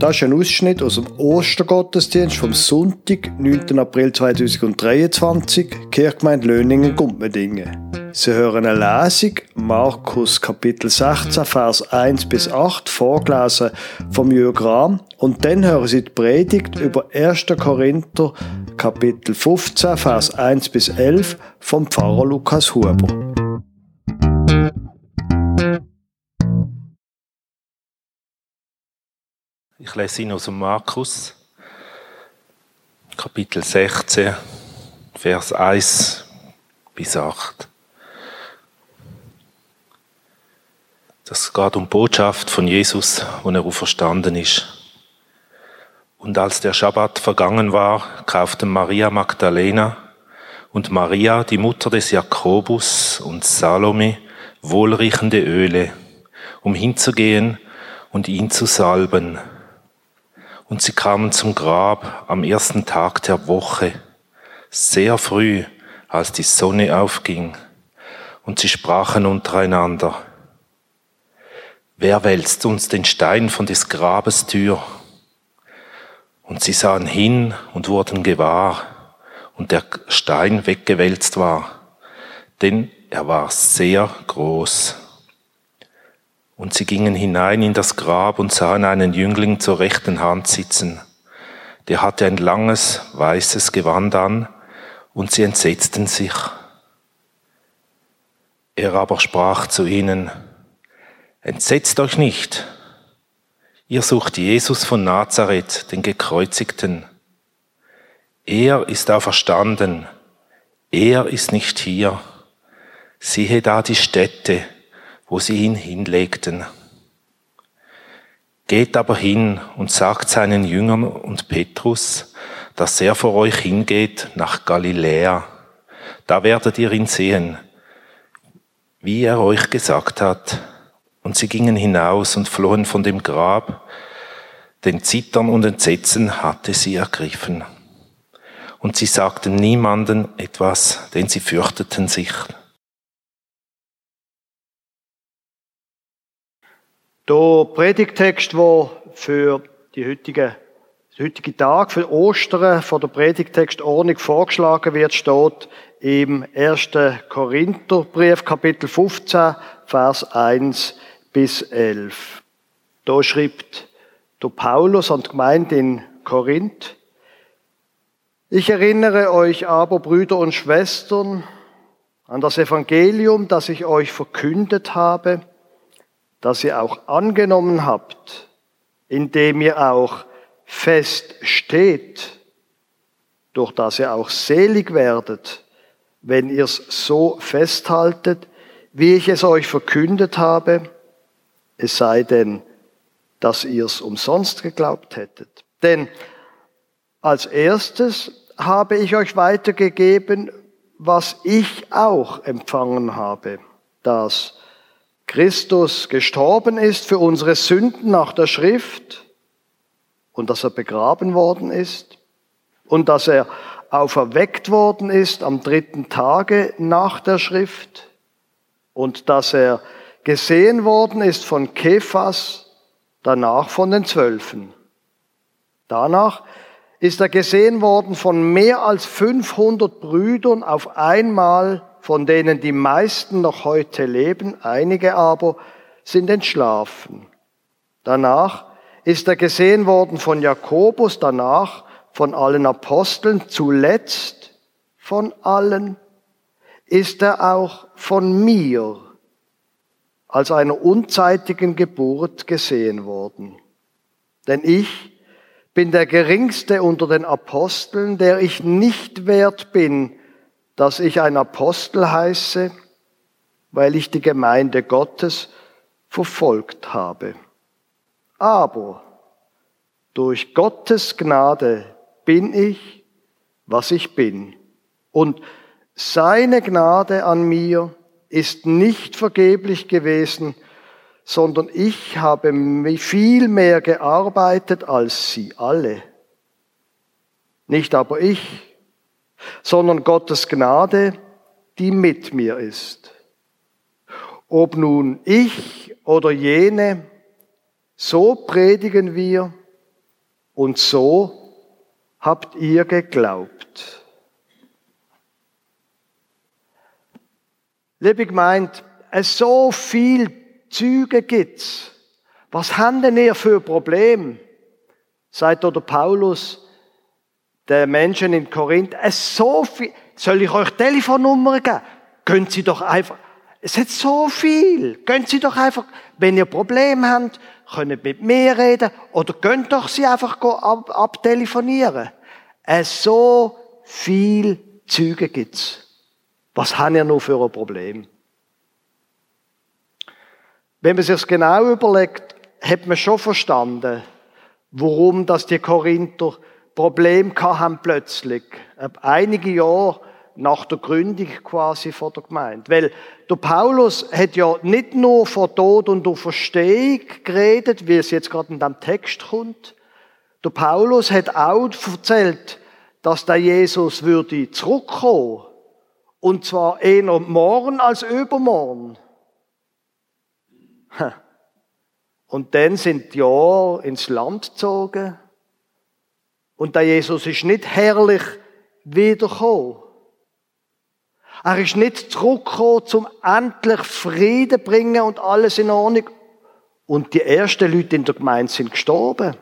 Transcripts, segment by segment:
Das ist ein Ausschnitt aus dem Ostergottesdienst vom Sonntag, 9. April 2023, Kirchgemeinde Löningen-Gumpmedingen. Sie hören eine Lesung, Markus Kapitel 16, Vers 1 bis 8, vorgelesen vom Jürg Rahm. Und dann hören Sie die Predigt über 1. Korinther Kapitel 15, Vers 1 bis 11 vom Pfarrer Lukas Huber. Ich lese ihn aus dem Markus, Kapitel 16, Vers 1 bis 8. Das geht um Botschaft von Jesus, wo er verstanden ist. Und als der Schabbat vergangen war, kauften Maria Magdalena und Maria, die Mutter des Jakobus und Salome, wohlriechende Öle, um hinzugehen und ihn zu salben. Und sie kamen zum Grab am ersten Tag der Woche, sehr früh, als die Sonne aufging. Und sie sprachen untereinander, wer wälzt uns den Stein von des Grabes Tür? Und sie sahen hin und wurden gewahr, und der Stein weggewälzt war, denn er war sehr groß. Und sie gingen hinein in das Grab und sahen einen Jüngling zur rechten Hand sitzen. Der hatte ein langes, weißes Gewand an, und sie entsetzten sich. Er aber sprach zu ihnen, Entsetzt euch nicht, ihr sucht Jesus von Nazareth, den Gekreuzigten. Er ist auferstanden, er ist nicht hier. Siehe da die Stätte, wo sie ihn hinlegten. Geht aber hin und sagt seinen Jüngern und Petrus, dass er vor euch hingeht nach Galiläa. Da werdet ihr ihn sehen, wie er euch gesagt hat. Und sie gingen hinaus und flohen von dem Grab, denn Zittern und Entsetzen hatte sie ergriffen. Und sie sagten niemanden etwas, denn sie fürchteten sich. Der Predigtext, der für die heutige, den Tag, für Ostern, von der Predigtextordnung vorgeschlagen wird, steht im 1. Korintherbrief, Kapitel 15, Vers 1 bis 11. Da schreibt der Paulus an die Gemeinde in Korinth, ich erinnere euch aber, Brüder und Schwestern, an das Evangelium, das ich euch verkündet habe, das ihr auch angenommen habt, indem ihr auch fest steht, durch das ihr auch selig werdet, wenn ihr es so festhaltet, wie ich es euch verkündet habe, es sei denn, dass ihr es umsonst geglaubt hättet. Denn als erstes habe ich euch weitergegeben, was ich auch empfangen habe, dass Christus gestorben ist für unsere Sünden nach der Schrift und dass er begraben worden ist und dass er auferweckt worden ist am dritten Tage nach der Schrift und dass er gesehen worden ist von Kephas, danach von den Zwölfen. Danach ist er gesehen worden von mehr als 500 Brüdern auf einmal von denen die meisten noch heute leben, einige aber sind entschlafen. Danach ist er gesehen worden von Jakobus, danach von allen Aposteln, zuletzt von allen ist er auch von mir als einer unzeitigen Geburt gesehen worden. Denn ich bin der geringste unter den Aposteln, der ich nicht wert bin, dass ich ein Apostel heiße, weil ich die Gemeinde Gottes verfolgt habe. Aber durch Gottes Gnade bin ich, was ich bin. Und seine Gnade an mir ist nicht vergeblich gewesen, sondern ich habe viel mehr gearbeitet als sie alle. Nicht aber ich, sondern Gottes Gnade, die mit mir ist. Ob nun ich oder jene, so predigen wir, Und so habt ihr geglaubt. Liebe gemeint, es so viel Züge gibt's. Was haben denn ihr für Problem? Sagt oder Paulus, der Menschen in Korinth, es so viel, soll ich euch Telefonnummern geben? Gehen Sie doch einfach, es hat so viel. Gehen Sie doch einfach, wenn ihr Probleme habt, können mit mir reden oder gehen doch Sie einfach ab, abtelefonieren. Es so viel Züge gibt's. Was haben ihr noch für ein Problem? Wenn man sich genau überlegt, hat man schon verstanden, warum das die Korinther Problem haben plötzlich. Einige Jahre nach der Gründung quasi von der Gemeinde. Weil der Paulus hat ja nicht nur von Tod und Auferstehung geredet, wie es jetzt gerade in dem Text kommt. Der Paulus hat auch erzählt, dass der Jesus würde zurückkommen. Und zwar eher morgen als übermorgen. Und dann sind die Jahre ins Land gezogen. Und der Jesus ist nicht herrlich wiedergekommen. Er ist nicht zurückgekommen, zum endlich Frieden bringen und alles in Ordnung. Und die ersten Leute in der Gemeinde sind gestorben.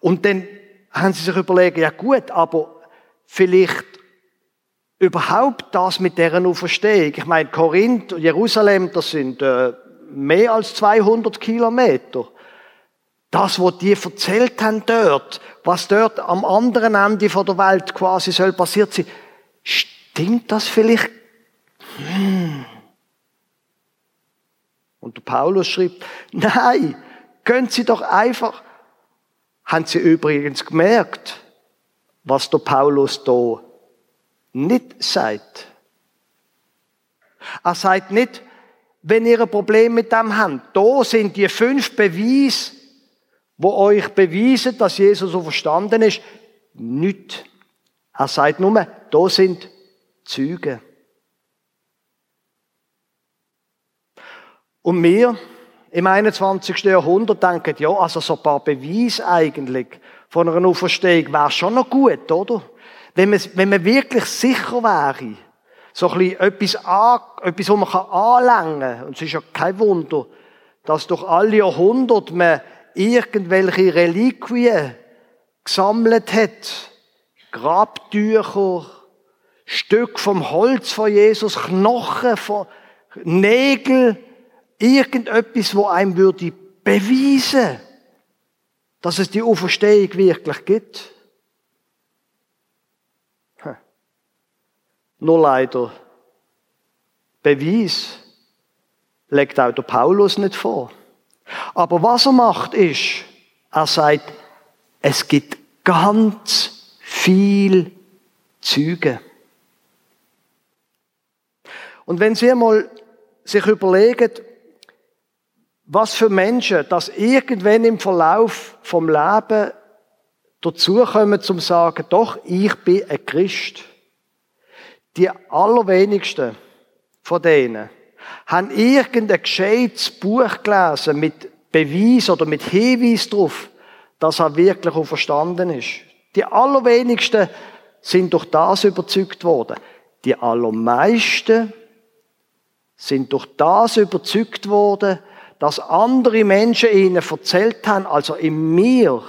Und dann haben sie sich überlegt, ja gut, aber vielleicht überhaupt das mit deren Auferstehung. Ich meine, Korinth und Jerusalem, das sind äh, mehr als 200 Kilometer. Das, was die erzählt haben dort, was dort am anderen Ende der Welt quasi soll passiert sein, stimmt das vielleicht? Hm. Und der Paulus schreibt, nein, gehen Sie doch einfach. Haben Sie übrigens gemerkt, was der Paulus da nicht sagt? Er sagt nicht, wenn ihr ein Problem mit dem habt, da sind die fünf Beweise, wo euch beweisen, dass Jesus so verstanden ist, nicht. Er sagt nur, da sind Züge. Und wir im 21. Jahrhundert denken, ja, also so ein paar Beweise eigentlich von einer Auferstehung wäre schon noch gut, oder? Wenn man, wenn man wirklich sicher wäre, so ein bisschen etwas, an, etwas, wo man anlängen kann. Und es ist ja kein Wunder, dass durch alle Jahrhunderte man irgendwelche Reliquien gesammelt hat. Grabtücher, Stück vom Holz von Jesus, Knochen von Nägel, irgendetwas, wo einem würde beweisen, dass es die Auferstehung wirklich gibt. Hm. Nur leider, Beweis legt auch der Paulus nicht vor. Aber was er macht ist, er sagt, es gibt ganz viel Züge. Und wenn Sie mal sich überlegen, was für Menschen, dass irgendwann im Verlauf vom Leben dazukommen zum sagen, doch, ich bin ein Christ. Die allerwenigsten von denen haben irgendein gescheites Buch gelesen mit Beweis oder mit Hinweis darauf, dass er wirklich auch verstanden ist. Die allerwenigsten sind durch das überzeugt worden. Die allermeisten sind durch das überzeugt worden, dass andere Menschen ihnen erzählt haben, also in mir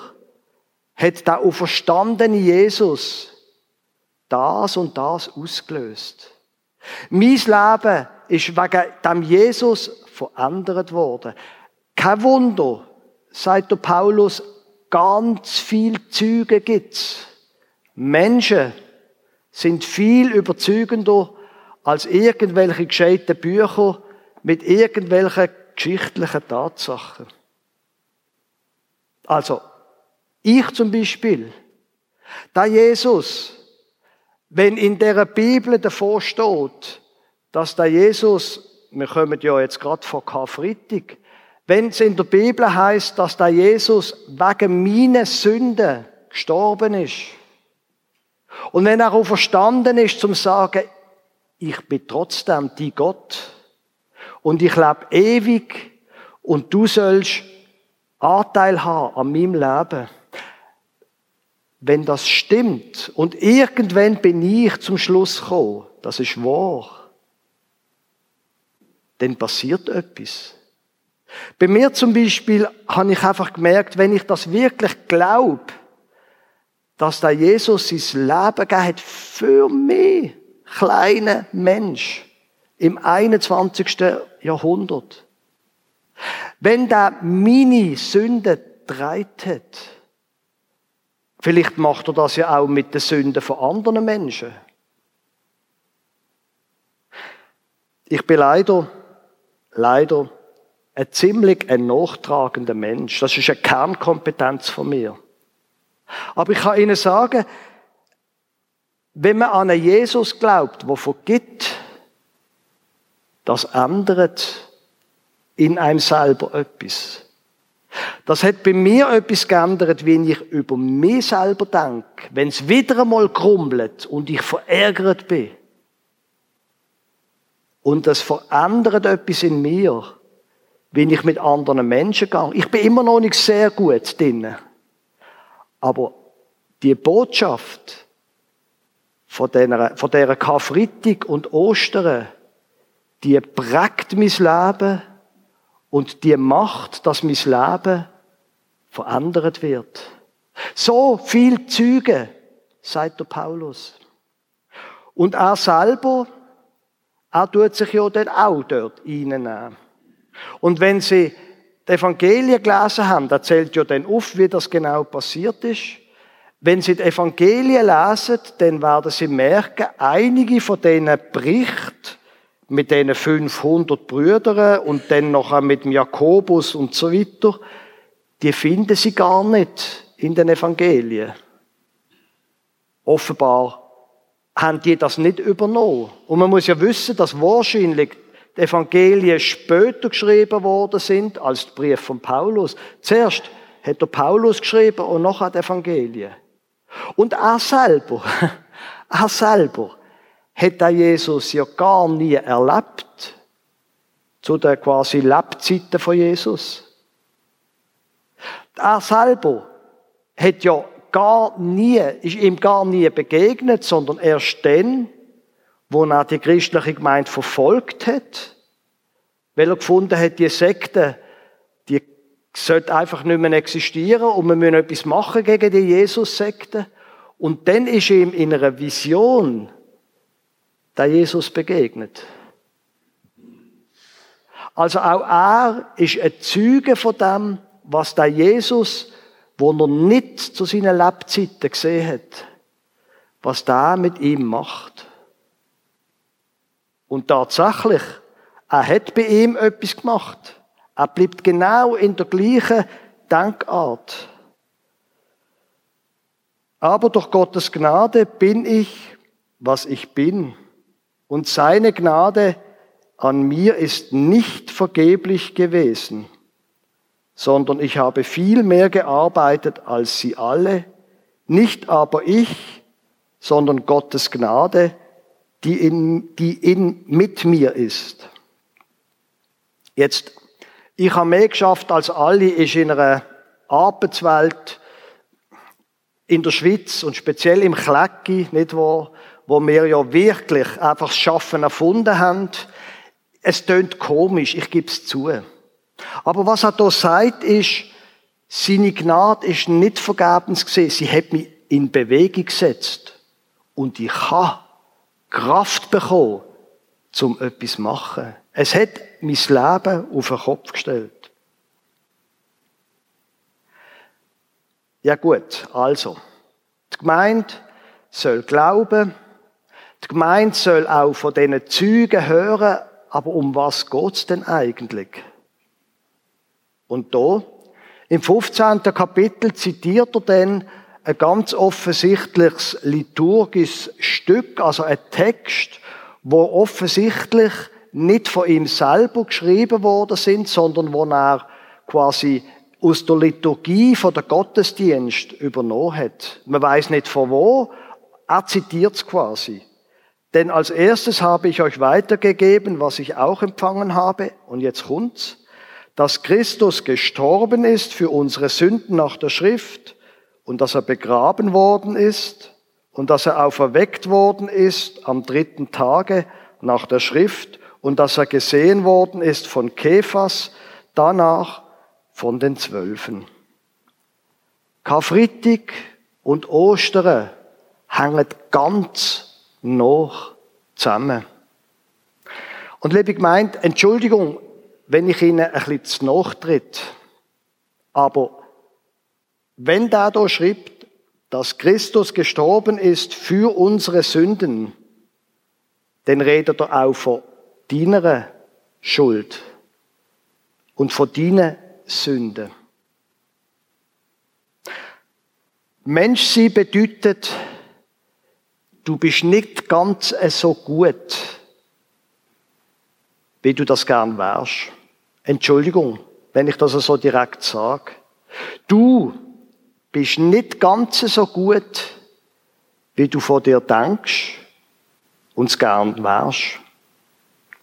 hat der auferstandene Jesus das und das ausgelöst. Mein Leben ist wegen dem Jesus verändert worden. Kein Wunder, sagt der Paulus, ganz viel Züge gibt's. Menschen sind viel überzeugender als irgendwelche gescheiten Bücher mit irgendwelchen geschichtlichen Tatsachen. Also, ich zum Beispiel, da Jesus, wenn in der Bibel davor steht, dass der Jesus, wir kommen ja jetzt gerade vor Karfreitag, wenn es in der Bibel heißt, dass der Jesus wegen meiner Sünden gestorben ist, und wenn er auch verstanden ist, zum sagen, ich bin trotzdem die Gott. Und ich lebe ewig. Und du sollst Anteil haben an meinem Leben, wenn das stimmt und irgendwann bin ich zum Schluss gekommen, das ist wahr, dann passiert etwas. Bei mir zum Beispiel habe ich einfach gemerkt, wenn ich das wirklich glaube, dass da Jesus sein Leben gegeben hat für mich, kleinen Mensch, im 21. Jahrhundert. Wenn da meine Sünde dreit vielleicht macht er das ja auch mit den Sünden von anderen Menschen. Ich bin leider, leider ein ziemlich ein nachtragender Mensch. Das ist eine Kernkompetenz von mir. Aber ich kann Ihnen sagen, wenn man an einen Jesus glaubt, der vergibt, das ändert in einem selber etwas. Das hat bei mir etwas geändert, wenn ich über mich selber denke, wenn es wieder einmal krummelt und ich verärgert bin. Und das verändert etwas in mir, wenn ich mit anderen Menschen gehe. Ich bin immer noch nicht sehr gut drin. Aber die Botschaft von dieser, von dieser Karfreitag und Ostern, die prägt mein Leben und die macht, dass mein Leben verändert wird. So viel Züge, sagt der Paulus. Und er selber, er tut sich ja dann auch dort reinnehmen. Und wenn Sie die Evangelien gelesen haben, erzählt ja dann auf, wie das genau passiert ist. Wenn Sie die Evangelien lesen, dann werden Sie merken, einige von diesen Berichten mit diesen 500 Brüdern und dann noch mit dem Jakobus und so weiter, die finden sie gar nicht in den Evangelien. Offenbar haben die das nicht übernommen. Und man muss ja wissen, dass wahrscheinlich die Evangelien später geschrieben worden sind als der Brief von Paulus. Zuerst hat der Paulus geschrieben und nachher die Evangelien. Und er selber, er selber hat der Jesus ja gar nie erlebt. Zu den quasi Lebzeiten von Jesus. Er selber hat ja gar nie, ist ihm gar nie begegnet, sondern erst dann, wo er die christliche Gemeinde verfolgt hat, weil er gefunden hat, die Sekte, die sollte einfach nicht mehr existieren und wir müssen etwas machen gegen die Jesus-Sekte. Und dann ist ihm in einer Vision der Jesus begegnet. Also auch er ist ein Zeuge von dem, was der Jesus, wo er nicht zu seinen Lebzeiten gesehen hat, was der mit ihm macht. Und tatsächlich, er hat bei ihm etwas gemacht. Er bleibt genau in der gleichen Denkart. Aber durch Gottes Gnade bin ich, was ich bin. Und seine Gnade an mir ist nicht vergeblich gewesen, sondern ich habe viel mehr gearbeitet als sie alle, nicht aber ich, sondern Gottes Gnade, die in, die in, mit mir ist. Jetzt, ich habe mehr geschafft als alle, ist in einer Arbeitswelt in der Schweiz und speziell im Klecki, nicht wahr, wo wir ja wirklich einfach das Schaffen erfunden haben. Es tönt komisch, ich gebe es zu. Aber was er da sagt, ist, seine Gnade ist nicht vergebens gesehen. Sie hat mich in Bewegung gesetzt. Und ich habe Kraft bekommen, zum etwas zu machen. Es hat mein Leben auf den Kopf gestellt. Ja gut, also. Die Gemeinde soll glauben, die Gemeinde soll auch von diesen Zügen hören, aber um was geht's denn eigentlich? Und da, im 15. Kapitel zitiert er dann ein ganz offensichtliches liturgisches Stück, also ein Text, wo offensichtlich nicht von ihm selber geschrieben worden sind, sondern wo er quasi aus der Liturgie von der Gottesdienst übernommen hat. Man weiß nicht von wo, er zitiert es quasi. Denn als erstes habe ich euch weitergegeben, was ich auch empfangen habe. Und jetzt kommt's. Dass Christus gestorben ist für unsere Sünden nach der Schrift und dass er begraben worden ist und dass er auferweckt worden ist am dritten Tage nach der Schrift und dass er gesehen worden ist von Kephas, danach von den Zwölfen. Karfreitag und Ostern hängen ganz noch zusammen. Und liebe Gemeinde, Entschuldigung, wenn ich Ihnen ein bisschen zu nachtritt, aber wenn da da schreibt, dass Christus gestorben ist für unsere Sünden, dann redet er auch von deiner Schuld und von deinen Sünden. Menschsein bedeutet, du bist nicht ganz so gut, wie du das gern wärst. Entschuldigung, wenn ich das so direkt sage. Du bist nicht ganz so gut, wie du vor dir denkst und es gern wärst.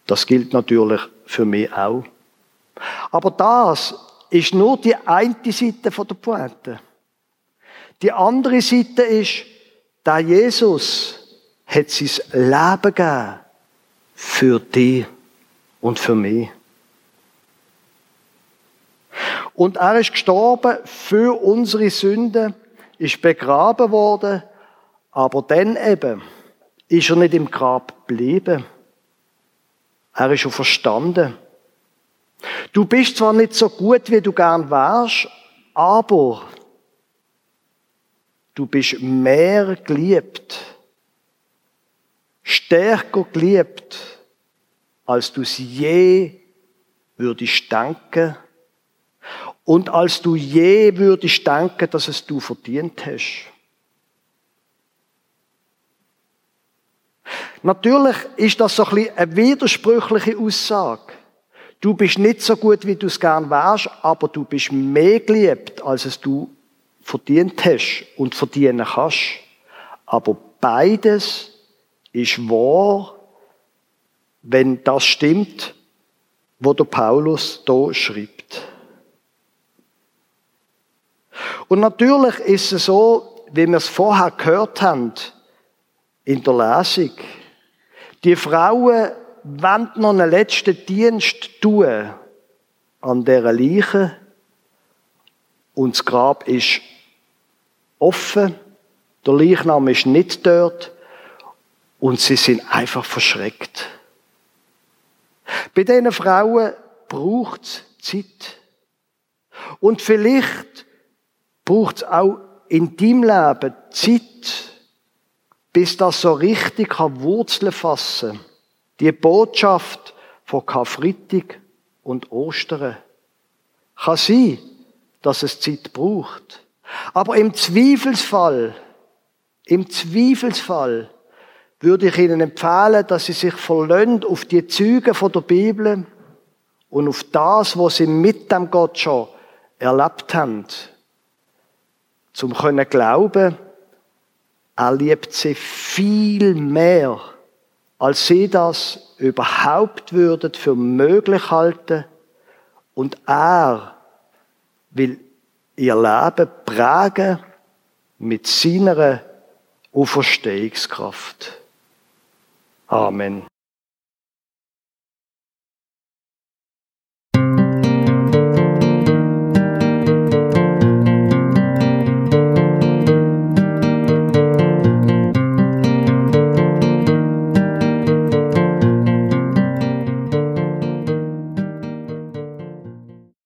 Das gilt natürlich für mich auch. Aber das ist nur die eine Seite der Pointe. Die andere Seite ist, da Jesus hat sein Leben gegeben für dich und für mich. Und er ist gestorben für unsere Sünden, ist begraben worden, aber dann eben ist er nicht im Grab geblieben. Er ist schon verstanden. Du bist zwar nicht so gut, wie du gern wärst, aber du bist mehr geliebt, stärker geliebt, als du es je würdest denken und als du je würdest denken, dass es du verdient hast. Natürlich ist das so ein bisschen eine widersprüchliche Aussage. Du bist nicht so gut, wie du es gern wärst, aber du bist mehr geliebt, als es du verdient hast und verdienen kannst. Aber beides ist wahr, wenn das stimmt, wo der Paulus da schreibt. Und natürlich ist es so, wie wir es vorher gehört haben, in der Lesung, die Frauen wollen noch einen letzten Dienst tun an dieser Leiche und das Grab ist offen, der Leichnam ist nicht dort und sie sind einfach verschreckt. Bei diesen Frauen braucht es Zeit. Und vielleicht braucht es auch in deinem Leben Zeit, bis das so richtig kann Wurzeln fassen Die Botschaft von Karfreitag und Ostern. Kann sein, dass es Zeit braucht. Aber im Zweifelsfall, im Zweifelsfall würde ich Ihnen empfehlen, dass Sie sich verlöhnt auf die Züge von der Bibel und auf das, was Sie mit dem Gott schon erlebt haben, zum können glauben, er liebt sie viel mehr, als sie das überhaupt würden für möglich halten. Und er will ihr Leben prägen mit seiner Auferstehungskraft. Amen.